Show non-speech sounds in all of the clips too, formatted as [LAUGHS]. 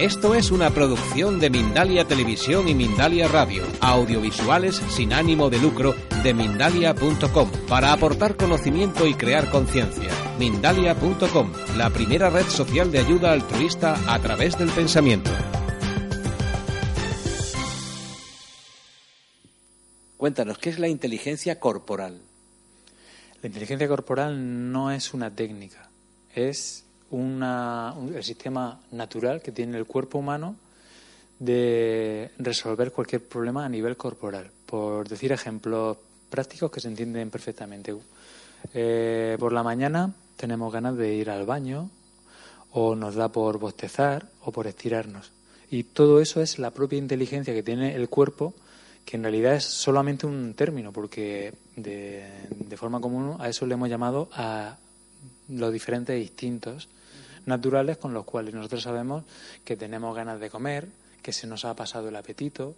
Esto es una producción de Mindalia Televisión y Mindalia Radio, audiovisuales sin ánimo de lucro de mindalia.com, para aportar conocimiento y crear conciencia. Mindalia.com, la primera red social de ayuda altruista a través del pensamiento. Cuéntanos, ¿qué es la inteligencia corporal? La inteligencia corporal no es una técnica, es una, el sistema natural que tiene el cuerpo humano de resolver cualquier problema a nivel corporal. Por decir ejemplos prácticos que se entienden perfectamente. Eh, por la mañana tenemos ganas de ir al baño o nos da por bostezar o por estirarnos. Y todo eso es la propia inteligencia que tiene el cuerpo, que en realidad es solamente un término, porque de, de forma común a eso le hemos llamado a los diferentes instintos naturales con los cuales nosotros sabemos que tenemos ganas de comer, que se nos ha pasado el apetito.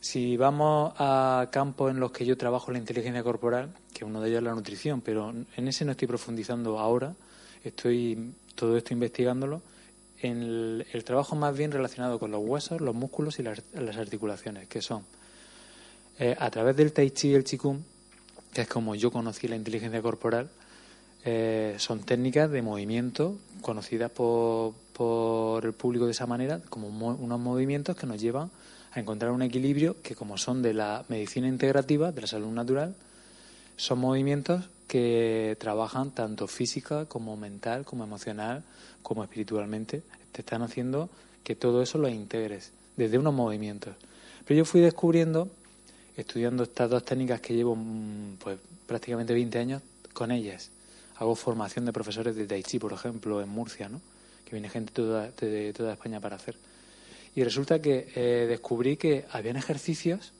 Si vamos a campos en los que yo trabajo la inteligencia corporal, que uno de ellos es la nutrición, pero en ese no estoy profundizando ahora, estoy todo esto investigándolo, en el, trabajo más bien relacionado con los huesos, los músculos y las, articulaciones, que son eh, a través del tai chi y el qigong, que es como yo conocí la inteligencia corporal, eh, son técnicas de movimiento conocidas por, el público de esa manera como unos movimientos que nos llevan a encontrar un equilibrio que como son de la medicina integrativa, de la salud natural, son movimientos que trabajan tanto física como mental, como emocional, como espiritualmente. Te están haciendo que todo eso lo integres desde unos movimientos. Pero yo fui descubriendo, estudiando estas dos técnicas que llevo mm, pues, prácticamente 20 años con ellas, hago formación de profesores de Tai Chi, por ejemplo, en Murcia, ¿no? que viene gente toda, de toda España para hacer. Y resulta que eh, descubrí que habían ejercicios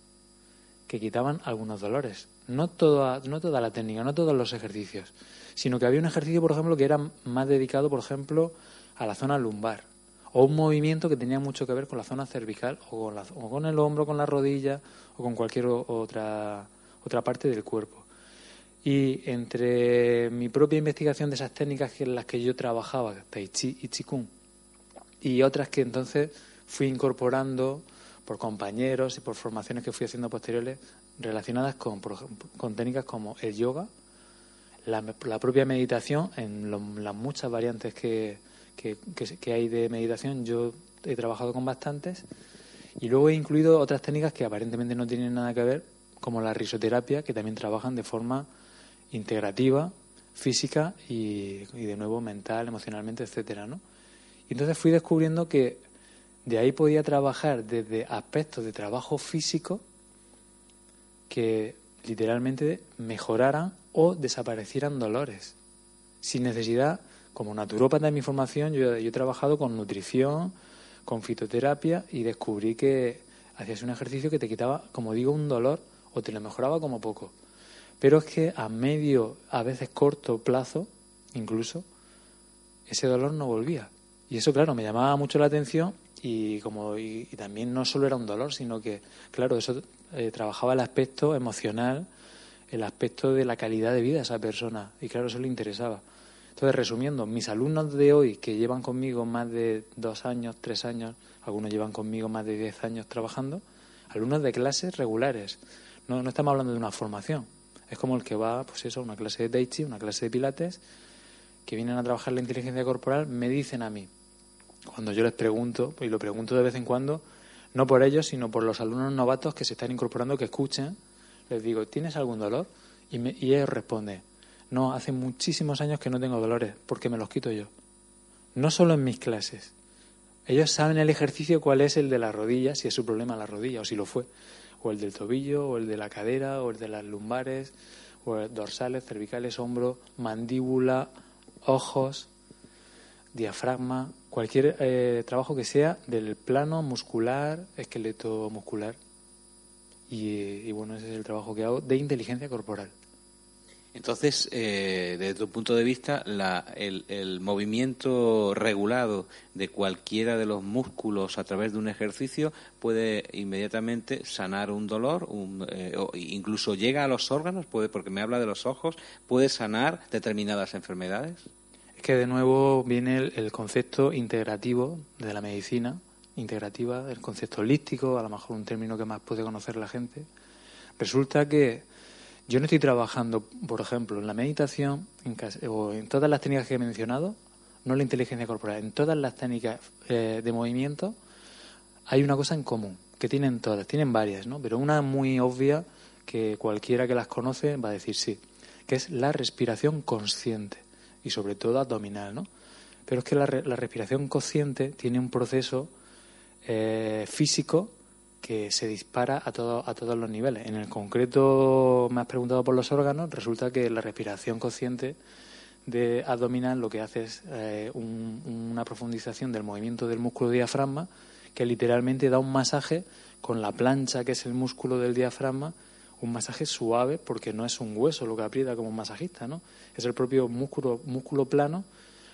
que quitaban algunos dolores. No toda, no toda la técnica, no todos los ejercicios, sino que había un ejercicio, por ejemplo, que era más dedicado, por ejemplo, a la zona lumbar, o un movimiento que tenía mucho que ver con la zona cervical, o con, la, o con el hombro, con la rodilla, o con cualquier otra, otra parte del cuerpo. Y entre mi propia investigación de esas técnicas en las que yo trabajaba, Tai Chi y Qigong, y otras que entonces fui incorporando por compañeros y por formaciones que fui haciendo posteriores relacionadas con, con técnicas como el yoga, la, propia meditación, en las muchas variantes que, que, que, hay de meditación, yo he trabajado con bastantes, y luego he incluido otras técnicas que aparentemente no tienen nada que ver, como la risoterapia, que también trabajan de forma integrativa, física y, de nuevo mental, emocionalmente, etcétera, ¿no? Y entonces fui descubriendo que de ahí podía trabajar desde aspectos de trabajo físico que literalmente mejoraran o desaparecieran dolores. Sin necesidad, como naturópata en mi formación, yo, yo he trabajado con nutrición, con fitoterapia y descubrí que hacías un ejercicio que te quitaba, como digo, un dolor o te lo mejoraba como poco. Pero es que a medio, a veces corto plazo, incluso, ese dolor no volvía. Y eso, claro, me llamaba mucho la atención y como y, también no solo era un dolor, sino que, claro, eso eh, trabajaba el aspecto emocional, el aspecto de la calidad de vida de esa persona. Y claro, eso le interesaba. Entonces, resumiendo, mis alumnos de hoy que llevan conmigo más de dos años, tres años, algunos llevan conmigo más de diez años trabajando, alumnos de clases regulares. No, no estamos hablando de una formación, es como el que va, pues eso, a una clase de Tai Chi, una clase de Pilates, que vienen a trabajar la inteligencia corporal, me dicen a mí, cuando yo les pregunto, y lo pregunto de vez en cuando, no por ellos, sino por los alumnos novatos que se están incorporando, que escuchen, les digo, ¿tienes algún dolor? Y, me, y ellos responden, no, hace muchísimos años que no tengo dolores, porque me los quito yo. No solo en mis clases. Ellos saben el ejercicio cuál es el de la rodilla, si es su problema la rodilla o si lo fue o el del tobillo, o el de la cadera, o el de las lumbares, o dorsales, cervicales, hombro, mandíbula, ojos, diafragma, cualquier eh, trabajo que sea del plano muscular, esqueleto muscular. y bueno, ese es el trabajo que hago de inteligencia corporal. Entonces, eh, desde tu punto de vista, el, movimiento regulado de cualquiera de los músculos a través de un ejercicio puede inmediatamente sanar un dolor, eh, o incluso llega a los órganos, puede, porque me habla de los ojos, puede sanar determinadas enfermedades. Es que de nuevo viene el, concepto integrativo de la medicina, integrativa, el concepto holístico, a lo mejor un término que más puede conocer la gente. Resulta que yo no estoy trabajando, por ejemplo, en la meditación o en todas las técnicas que he mencionado, no la inteligencia corporal, en todas las técnicas eh, de movimiento hay una cosa en común, que tienen todas, tienen varias, ¿no? Pero una muy obvia que cualquiera que las conoce va a decir sí, que es la respiración consciente y sobre todo abdominal, ¿no? Pero es que la, respiración consciente tiene un proceso eh, físico que se dispara a, todo, a todos los niveles. En el concreto, me has preguntado por los órganos, resulta que la respiración consciente de abdominal lo que hace es eh, una profundización del movimiento del músculo diafragma que literalmente da un masaje con la plancha que es el músculo del diafragma, un masaje suave porque no es un hueso lo que aprieta como un masajista, ¿no? Es el propio músculo, músculo plano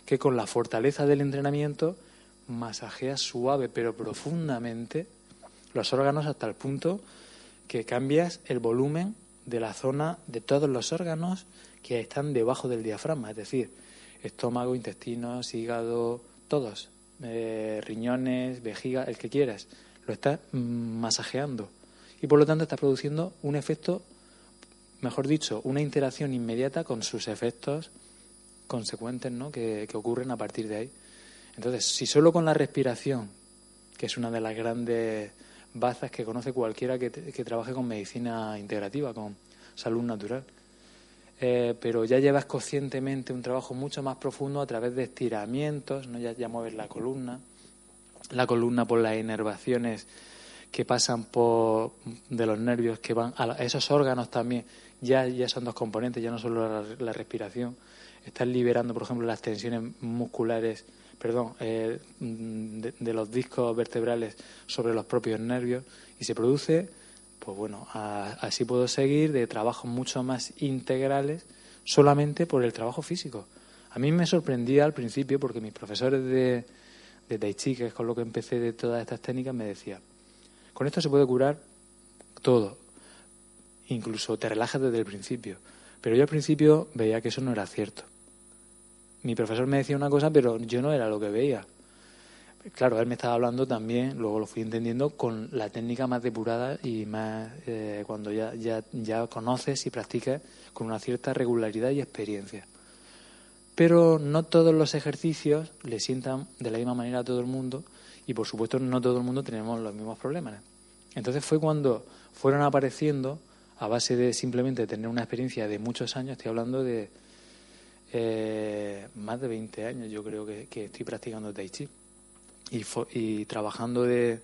que con la fortaleza del entrenamiento masajea suave pero profundamente los órganos hasta el punto que cambias el volumen de la zona de todos los órganos que están debajo del diafragma, es decir, estómago, intestinos, hígado, todos, eh, riñones, vejiga, el que quieras, lo estás masajeando y por lo tanto está produciendo un efecto, mejor dicho, una interacción inmediata con sus efectos consecuentes ¿no? que, que ocurren a partir de ahí. Entonces, si solo con la respiración, que es una de las grandes bazas que conoce cualquiera que, trabaje con medicina integrativa, con salud natural. Eh, pero ya llevas conscientemente un trabajo mucho más profundo a través de estiramientos, ¿no? ya, ya mueves la columna, la columna por las inervaciones que pasan por de los nervios que van a, esos órganos también ya ya son dos componentes ya no solo la, la respiración estás liberando por ejemplo las tensiones musculares perdón, eh, de, los discos vertebrales sobre los propios nervios y se produce, pues bueno, así puedo seguir de trabajos mucho más integrales solamente por el trabajo físico. A mí me sorprendía al principio porque mis profesores de, de Tai Chi, que es con lo que empecé de todas estas técnicas, me decían, con esto se puede curar todo, incluso te relajas desde el principio. Pero yo al principio veía que eso no era cierto mi profesor me decía una cosa, pero yo no era lo que veía. Claro, él me estaba hablando también, luego lo fui entendiendo, con la técnica más depurada y más eh, cuando ya, ya, ya conoces y practicas con una cierta regularidad y experiencia. Pero no todos los ejercicios le sientan de la misma manera a todo el mundo y por supuesto no todo el mundo tenemos los mismos problemas. Entonces fue cuando fueron apareciendo, a base de simplemente tener una experiencia de muchos años, estoy hablando de eh, más de 20 años yo creo que, estoy practicando Tai Chi y, trabajando de,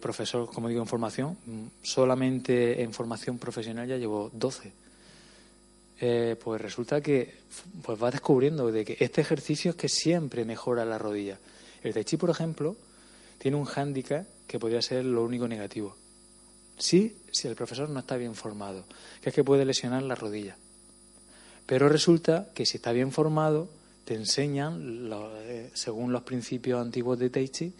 profesor, como digo, en formación. Solamente en formación profesional ya llevo 12. Eh, pues resulta que pues vas descubriendo de que este ejercicio es que siempre mejora la rodilla. El Tai Chi, por ejemplo, tiene un hándicap que podría ser lo único negativo. Sí, si el profesor no está bien formado, que es que puede lesionar la rodilla. Pero resulta que si está bien formado, te enseñan, eh, según los principios antiguos de Tai Chi,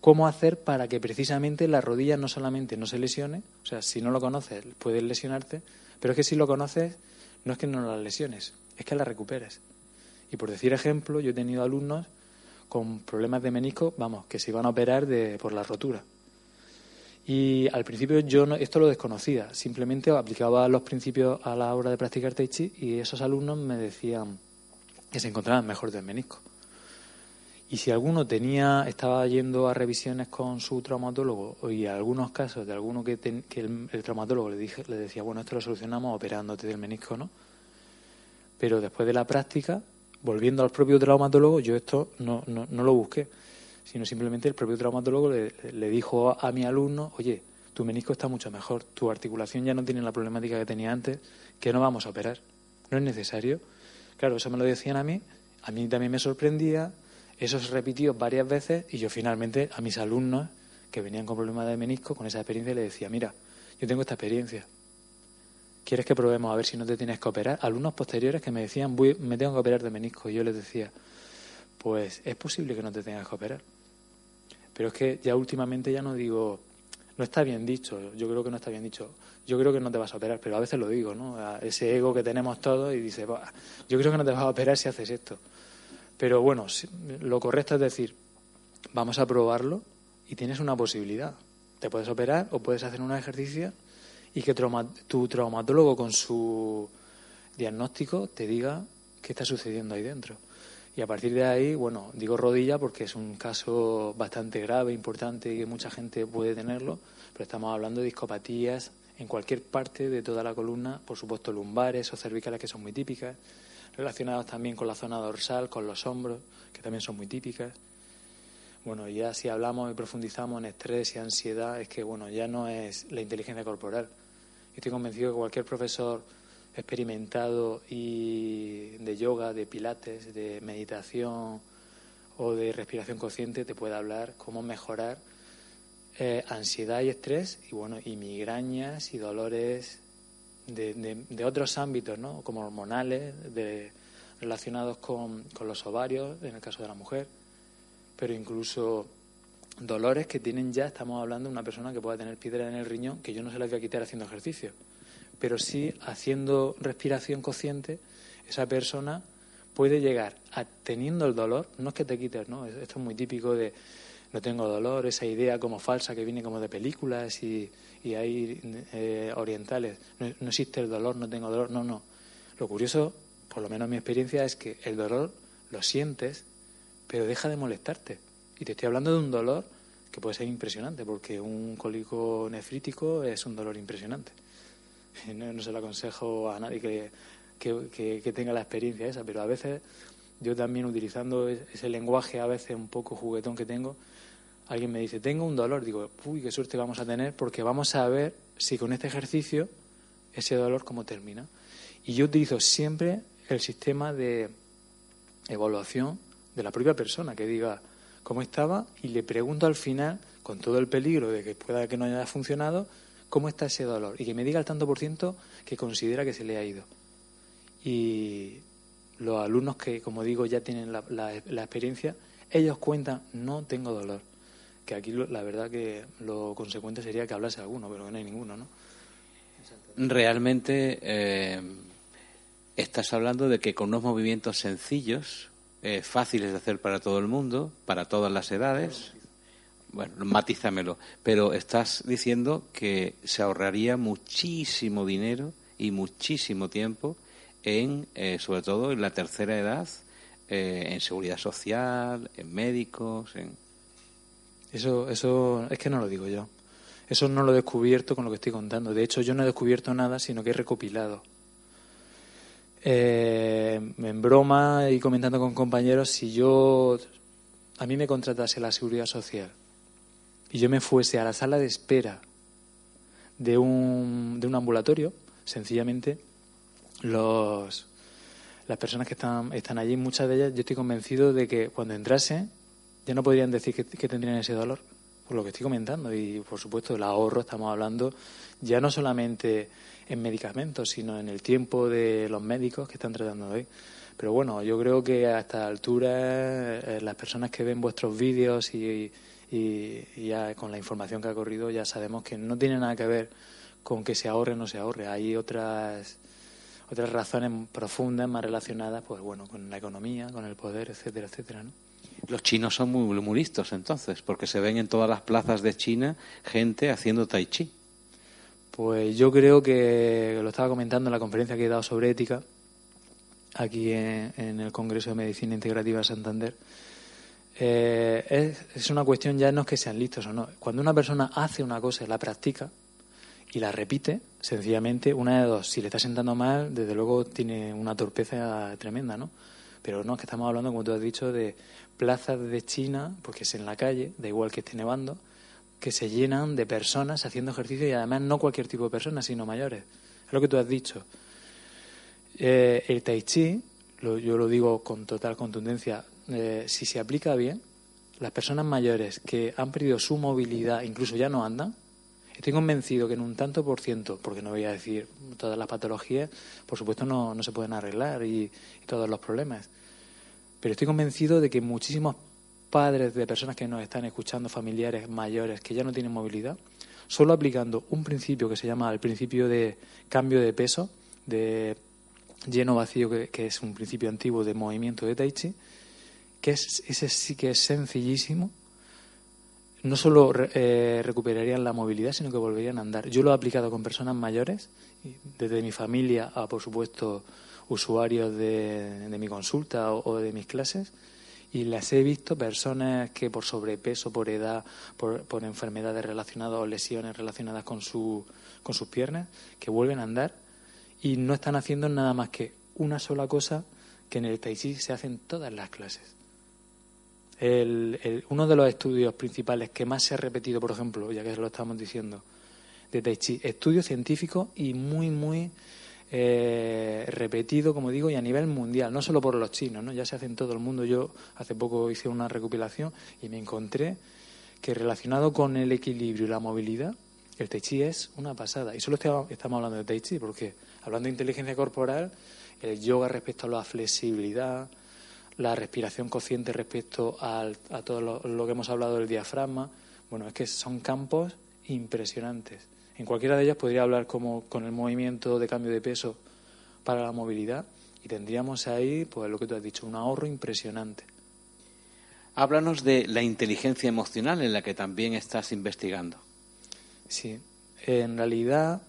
cómo hacer para que precisamente la rodilla no solamente no se lesione, o sea, si no lo conoces puedes lesionarte, pero es que si lo conoces no es que no la lesiones, es que la recuperes. Y por decir ejemplo, yo he tenido alumnos con problemas de menisco, vamos, que se iban a operar de, por la rotura. Y al principio yo no, esto lo desconocía, simplemente aplicaba los principios a la hora de practicar Tai Chi y esos alumnos me decían que se encontraban mejor del menisco. Y si alguno tenía, estaba yendo a revisiones con su traumatólogo y algunos casos de alguno que, que el, traumatólogo le, dije, le decía, bueno, esto lo solucionamos operándote del menisco, ¿no? Pero después de la práctica, volviendo al propio traumatólogo, yo esto no, no, no lo busqué sino simplemente el propio traumatólogo le, dijo a mi alumno, oye, tu menisco está mucho mejor, tu articulación ya no tiene la problemática que tenía antes, que no vamos a operar, no es necesario. Claro, eso me lo decían a mí, a mí también me sorprendía, eso se repitió varias veces y yo finalmente a mis alumnos que venían con problemas de menisco, con esa experiencia, le decía, mira, yo tengo esta experiencia, ¿quieres que probemos a ver si no te tienes que operar? Alumnos posteriores que me decían, me tengo que operar de menisco, y yo les decía, pues es posible que no te tengas que operar. Pero es que ya últimamente ya no digo, no está bien dicho, yo creo que no está bien dicho, yo creo que no te vas a operar, pero a veces lo digo, ¿no? ese ego que tenemos todos y dice, yo creo que no te vas a operar si haces esto. Pero bueno, lo correcto es decir, vamos a probarlo y tienes una posibilidad. Te puedes operar o puedes hacer un ejercicio y que tu traumatólogo con su diagnóstico te diga qué está sucediendo ahí dentro. Y a partir de ahí, bueno, digo rodilla porque es un caso bastante grave, importante y que mucha gente puede tenerlo, pero estamos hablando de discopatías en cualquier parte de toda la columna, por supuesto lumbares o cervicales que son muy típicas, relacionados también con la zona dorsal, con los hombros, que también son muy típicas. Bueno, ya si hablamos y profundizamos en estrés y ansiedad, es que bueno, ya no es la inteligencia corporal. Estoy convencido que cualquier profesor experimentado y de yoga, de pilates, de meditación o de respiración consciente te puede hablar cómo mejorar eh, ansiedad y estrés y bueno y migrañas y dolores de, de, otros ámbitos no como hormonales de, relacionados con, con los ovarios en el caso de la mujer pero incluso dolores que tienen ya estamos hablando de una persona que pueda tener piedra en el riñón que yo no se las voy a quitar haciendo ejercicio pero sí haciendo respiración consciente, esa persona puede llegar a teniendo el dolor, no es que te quites, ¿no? Esto es muy típico de no tengo dolor, esa idea como falsa que viene como de películas y, y hay eh, orientales, no, existe el dolor, no tengo dolor, no, no. Lo curioso, por lo menos mi experiencia, es que el dolor lo sientes, pero deja de molestarte. Y te estoy hablando de un dolor que puede ser impresionante, porque un cólico nefrítico es un dolor impresionante. [LAUGHS] no, se lo aconsejo a nadie que, que, tenga la experiencia esa, pero a veces yo también utilizando ese lenguaje a veces un poco juguetón que tengo, alguien me dice, tengo un dolor, digo, uy, qué suerte vamos a tener porque vamos a ver si con este ejercicio ese dolor cómo termina. Y yo utilizo siempre el sistema de evaluación de la propia persona, que diga cómo estaba y le pregunto al final, con todo el peligro de que pueda que no haya funcionado, cómo está ese dolor y que me diga el tanto por ciento que considera que se le ha ido. Y los alumnos que, como digo, ya tienen la, la, experiencia, ellos cuentan, no tengo dolor. Que aquí la verdad que lo consecuente sería que hablase alguno, pero que no hay ninguno, ¿no? Realmente eh, estás hablando de que con unos movimientos sencillos, eh, fáciles de hacer para todo el mundo, para todas las edades, bueno, matízamelo, pero estás diciendo que se ahorraría muchísimo dinero y muchísimo tiempo en, eh, sobre todo en la tercera edad, eh, en seguridad social, en médicos, en... Eso, eso es que no lo digo yo. Eso no lo he descubierto con lo que estoy contando. De hecho, yo no he descubierto nada, sino que he recopilado. Eh, en broma y comentando con compañeros, si yo a mí me contratase la seguridad social y yo me fuese a la sala de espera de un, de un ambulatorio, sencillamente los, las personas que están, están allí, muchas de ellas, yo estoy convencido de que cuando entrase ya no podrían decir que, tendrían ese dolor, por lo que estoy comentando. Y por supuesto, el ahorro, estamos hablando ya no solamente en medicamentos, sino en el tiempo de los médicos que están tratando hoy. Pero bueno, yo creo que a esta altura eh, las personas que ven vuestros vídeos y, y, ya con la información que ha corrido ya sabemos que no tiene nada que ver con que se ahorre o no se ahorre. Hay otras otras razones profundas más relacionadas, pues bueno, con la economía, con el poder, etcétera, etcétera, ¿no? Los chinos son muy, listos entonces, porque se ven en todas las plazas de China gente haciendo tai chi. Pues yo creo que lo estaba comentando en la conferencia que he dado sobre ética aquí en, en el Congreso de Medicina Integrativa de Santander eh, es, una cuestión ya no es que sean listos o no. Cuando una persona hace una cosa y la practica y la repite, sencillamente, una de dos, si le está sentando mal, desde luego tiene una torpeza tremenda, ¿no? Pero no, es que estamos hablando, como tú has dicho, de plazas de China, porque es en la calle, da igual que esté nevando, que se llenan de personas haciendo ejercicio y además no cualquier tipo de personas, sino mayores. Es lo que tú has dicho. Eh, el tai chi, yo lo digo con total contundencia, eh, si se aplica bien, las personas mayores que han perdido su movilidad, incluso ya no andan, estoy convencido que en un tanto por ciento, porque no voy a decir todas las patologías, por supuesto no, se pueden arreglar y, todos los problemas, pero estoy convencido de que muchísimos padres de personas que nos están escuchando, familiares mayores que ya no tienen movilidad, solo aplicando un principio que se llama el principio de cambio de peso, de lleno vacío, que, que es un principio antiguo de movimiento de Tai Chi, que es, ese sí que es sencillísimo, no solo eh, recuperarían la movilidad, sino que volverían a andar. Yo lo he aplicado con personas mayores, desde mi familia a, por supuesto, usuarios de, mi consulta o, de mis clases, y las he visto personas que por sobrepeso, por edad, por, por enfermedades relacionadas o lesiones relacionadas con, su, con sus piernas, que vuelven a andar y no están haciendo nada más que una sola cosa que en el Tai Chi se hacen todas las clases el, uno de los estudios principales que más se ha repetido, por ejemplo, ya que lo estamos diciendo, de Tai Chi, estudio científico y muy, muy eh, repetido, como digo, y a nivel mundial, no solo por los chinos, ¿no? ya se hace en todo el mundo. Yo hace poco hice una recopilación y me encontré que relacionado con el equilibrio y la movilidad, el Tai Chi es una pasada. Y solo estamos hablando de Tai Chi, porque hablando de inteligencia corporal, el yoga respecto a la flexibilidad, la respiración consciente respecto a todo lo, que hemos hablado del diafragma. Bueno, es que son campos impresionantes. En cualquiera de ellas podría hablar como con el movimiento de cambio de peso para la movilidad y tendríamos ahí, pues lo que tú has dicho, un ahorro impresionante. Háblanos de la inteligencia emocional en la que también estás investigando. Sí, en realidad,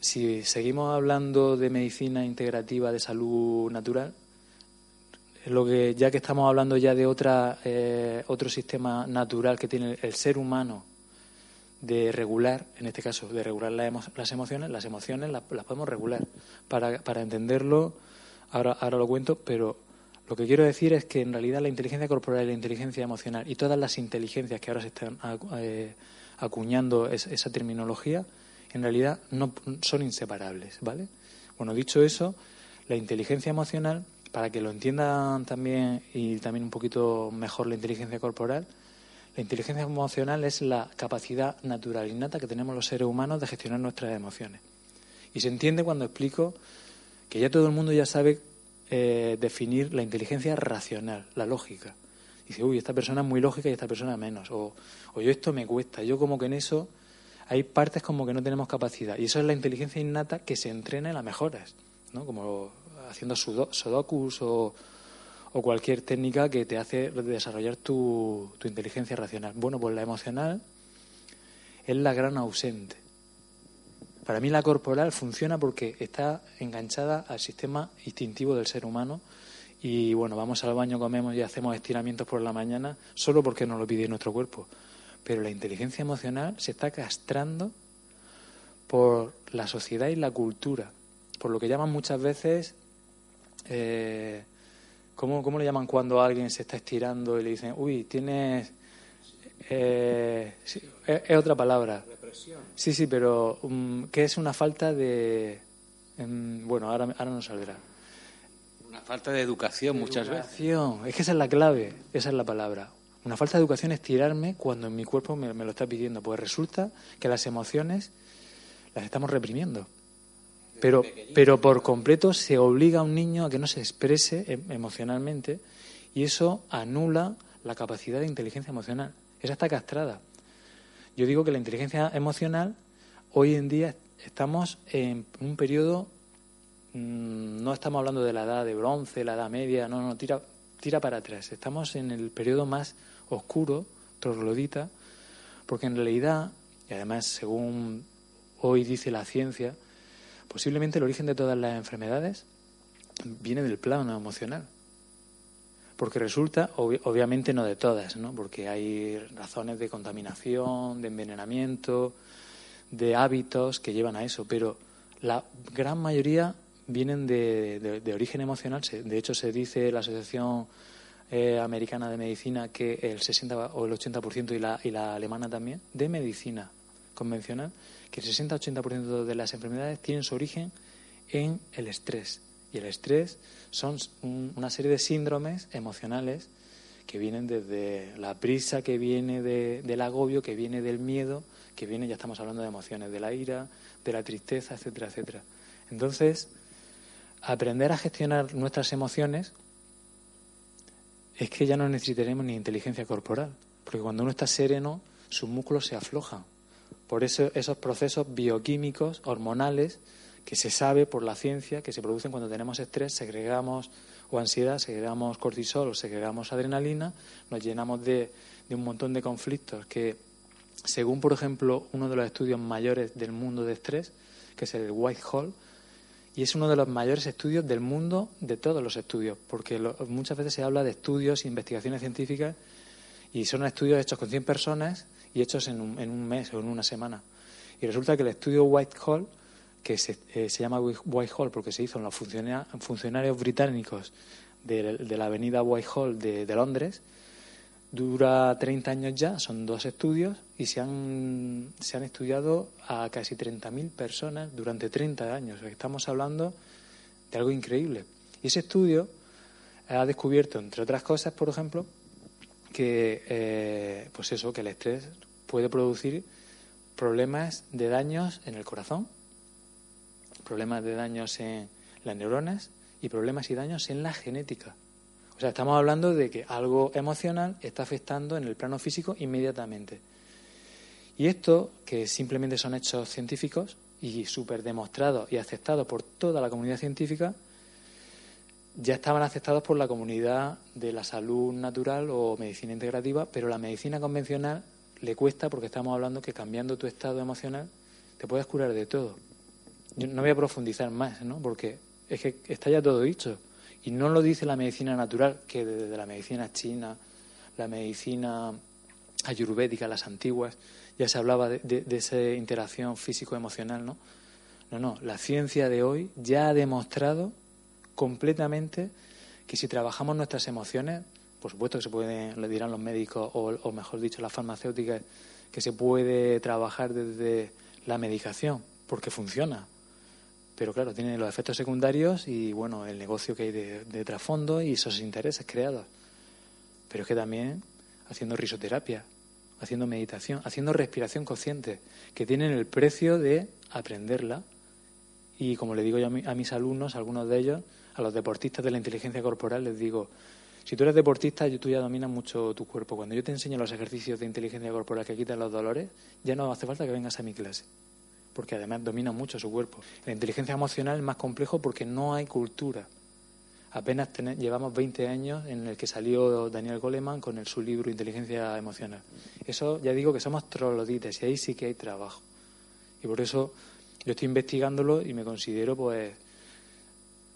si seguimos hablando de medicina integrativa de salud natural, lo que ya que estamos hablando ya de otra eh, otro sistema natural que tiene el ser humano de regular, en este caso de regular las emociones, las emociones las, podemos regular. Para, para entenderlo, ahora, ahora lo cuento, pero lo que quiero decir es que en realidad la inteligencia corporal y la inteligencia emocional y todas las inteligencias que ahora se están eh, acuñando esa terminología, en realidad no son inseparables, ¿vale? Bueno, dicho eso, la inteligencia emocional para que lo entiendan también y también un poquito mejor la inteligencia corporal, la inteligencia emocional es la capacidad natural innata que tenemos los seres humanos de gestionar nuestras emociones. Y se entiende cuando explico que ya todo el mundo ya sabe eh, definir la inteligencia racional, la lógica. Dice, uy, esta persona es muy lógica y esta persona menos. O, o yo esto me cuesta. Yo como que en eso hay partes como que no tenemos capacidad. Y eso es la inteligencia innata que se entrena en las mejoras. ¿no? Como haciendo sudokus o, o cualquier técnica que te hace desarrollar tu, tu inteligencia racional. Bueno, pues la emocional es la gran ausente. Para mí la corporal funciona porque está enganchada al sistema instintivo del ser humano y bueno, vamos al baño, comemos y hacemos estiramientos por la mañana solo porque nos lo pide nuestro cuerpo. Pero la inteligencia emocional se está castrando por la sociedad y la cultura, por lo que llaman muchas veces eh, ¿cómo, ¿cómo, le llaman cuando alguien se está estirando y le dicen, uy, tienes... Eh, es, otra palabra. Represión. Sí, sí, pero um, que es una falta de... bueno, ahora, ahora no saldrá. Una falta de educación muchas veces. Es que esa es la clave, esa es la palabra. Una falta de educación es tirarme cuando en mi cuerpo me, me lo está pidiendo. Pues resulta que las emociones las estamos reprimiendo. Pero, pero por completo se obliga a un niño a que no se exprese em, emocionalmente y eso anula la capacidad de inteligencia emocional. Esa está castrada. Yo digo que la inteligencia emocional, hoy en día estamos en un periodo, mm, no estamos hablando de la edad de bronce, la edad media, no, no, tira, tira para atrás. Estamos en el periodo más oscuro, troglodita, porque en realidad, y además según hoy dice la ciencia, Posiblemente el origen de todas las enfermedades viene del plano emocional. Porque resulta, obviamente no de todas, ¿no? porque hay razones de contaminación, de envenenamiento, de hábitos que llevan a eso, pero la gran mayoría vienen de, origen emocional. De hecho, se dice la Asociación eh, Americana de Medicina que el 60 o el 80% y la, y la alemana también, de medicina convencional, que el 60-80% de las enfermedades tienen su origen en el estrés. Y el estrés son una serie de síndromes emocionales que vienen desde la prisa, que viene del agobio, que viene del miedo, que viene, ya estamos hablando de emociones, de la ira, de la tristeza, etcétera, etcétera. Entonces, aprender a gestionar nuestras emociones es que ya no necesitaremos ni inteligencia corporal, porque cuando uno está sereno, sus músculos se aflojan, por eso esos procesos bioquímicos, hormonales, que se sabe por la ciencia que se producen cuando tenemos estrés, segregamos o ansiedad, segregamos cortisol o segregamos adrenalina, nos llenamos de, de un montón de conflictos que, según, por ejemplo, uno de los estudios mayores del mundo de estrés, que es el Whitehall, y es uno de los mayores estudios del mundo de todos los estudios, porque muchas veces se habla de estudios investigaciones científicas y son estudios hechos con 100 personas y hechos en un, en un mes o en una semana. Y resulta que el estudio Whitehall, que se, eh, se llama Whitehall porque se hizo en los funcionarios británicos de, la avenida Whitehall de, de Londres, Dura 30 años ya, son dos estudios y se han, se han estudiado a casi 30.000 personas durante 30 años. Estamos hablando de algo increíble. Y ese estudio ha descubierto, entre otras cosas, por ejemplo, que, eh, pues eso, que el estrés puede producir problemas de daños en el corazón, problemas de daños en las neuronas y problemas y daños en la genética. O sea, estamos hablando de que algo emocional está afectando en el plano físico inmediatamente. Y esto, que simplemente son hechos científicos y súper demostrados y aceptados por toda la comunidad científica, ya estaban aceptados por la comunidad de la salud natural o medicina integrativa, pero la medicina convencional le cuesta porque estamos hablando que cambiando tu estado emocional te puedes curar de todo. Yo no voy a profundizar más, ¿no? Porque es que está ya todo dicho. Y no lo dice la medicina natural, que desde la medicina china, la medicina ayurvédica, las antiguas, ya se hablaba de, esa interacción físico-emocional, ¿no? No, no, la ciencia de hoy ya ha demostrado completamente que si trabajamos nuestras emociones, por supuesto que se puede, le dirán los médicos o, o mejor dicho las farmacéuticas, que se puede trabajar desde la medicación, porque funciona, pero claro, tiene los efectos secundarios y bueno, el negocio que hay de, trasfondo y esos intereses creados. Pero es que también haciendo risoterapia, haciendo meditación, haciendo respiración consciente, que tienen el precio de aprenderla. Y como le digo yo a, a mis alumnos, algunos de ellos, a los deportistas de la inteligencia corporal, les digo, si tú eres deportista, tú ya dominas mucho tu cuerpo. Cuando yo te enseño los ejercicios de inteligencia corporal que quitan los dolores, ya no hace falta que vengas a mi clase porque además domina mucho su cuerpo. La inteligencia emocional es más complejo porque no hay cultura. Apenas llevamos 20 años en el que salió Daniel Goleman con el, su libro Inteligencia Emocional. Eso ya digo que somos trolodites y ahí sí que hay trabajo. Y por eso yo estoy investigándolo y me considero pues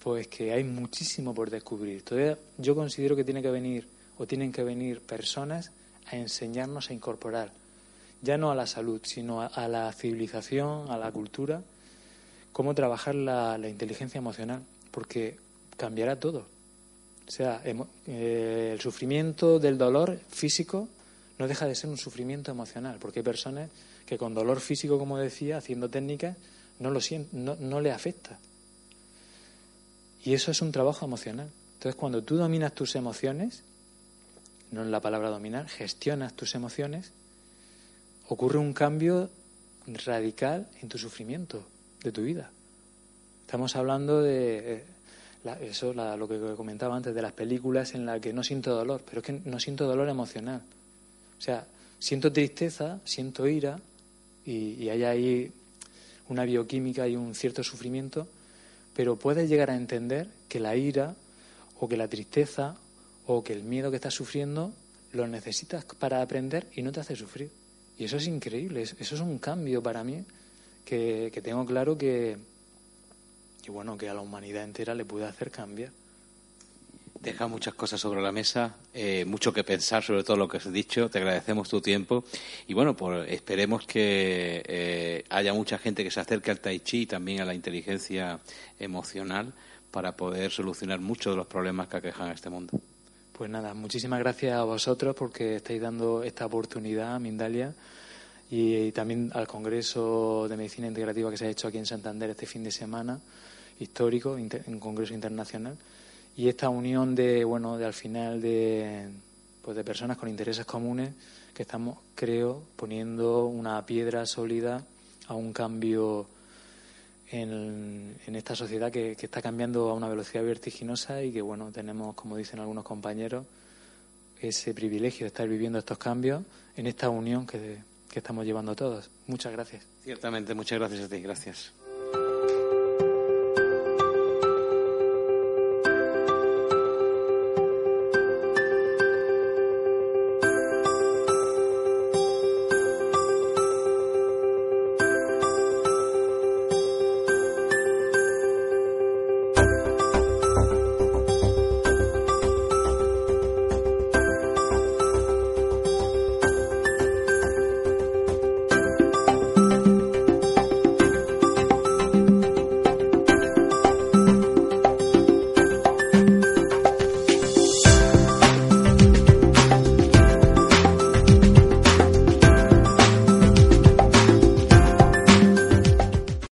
pues que hay muchísimo por descubrir. Todavía yo considero que tiene que venir o tienen que venir personas a enseñarnos a incorporar ya no a la salud, sino a, la civilización, a la cultura, cómo trabajar la, inteligencia emocional, porque cambiará todo. O sea, eh, el sufrimiento del dolor físico no deja de ser un sufrimiento emocional, porque hay personas que con dolor físico, como decía, haciendo técnicas, no, lo no, no le afecta. Y eso es un trabajo emocional. Entonces, cuando tú dominas tus emociones, no es la palabra dominar, gestionas tus emociones, ocurre un cambio radical en tu sufrimiento de tu vida. Estamos hablando de eh, eso, lo que comentaba antes, de las películas en las que no siento dolor, pero es que no siento dolor emocional. O sea, siento tristeza, siento ira y, y hay ahí una bioquímica y un cierto sufrimiento, pero puedes llegar a entender que la ira o que la tristeza o que el miedo que estás sufriendo lo necesitas para aprender y no te hace sufrir. Y eso es increíble, eso es un cambio para mí que, tengo claro que, bueno, que a la humanidad entera le puede hacer cambiar. Deja muchas cosas sobre la mesa, eh, mucho que pensar sobre todo lo que has dicho. Te agradecemos tu tiempo y bueno, pues esperemos que eh, haya mucha gente que se acerque al tai chi y también a la inteligencia emocional para poder solucionar muchos de los problemas que aquejan a este mundo. Pues nada, muchísimas gracias a vosotros porque estáis dando esta oportunidad a Mindalia y, también al Congreso de Medicina Integrativa que se ha hecho aquí en Santander este fin de semana, histórico, un congreso internacional. Y esta unión de, bueno, de al final de, pues de personas con intereses comunes que estamos, creo, poniendo una piedra sólida a un cambio en, esta sociedad que, está cambiando a una velocidad vertiginosa y que, bueno, tenemos, como dicen algunos compañeros, ese privilegio de estar viviendo estos cambios en esta unión que, que estamos llevando todos. Muchas gracias. Ciertamente, muchas gracias a ti. Gracias.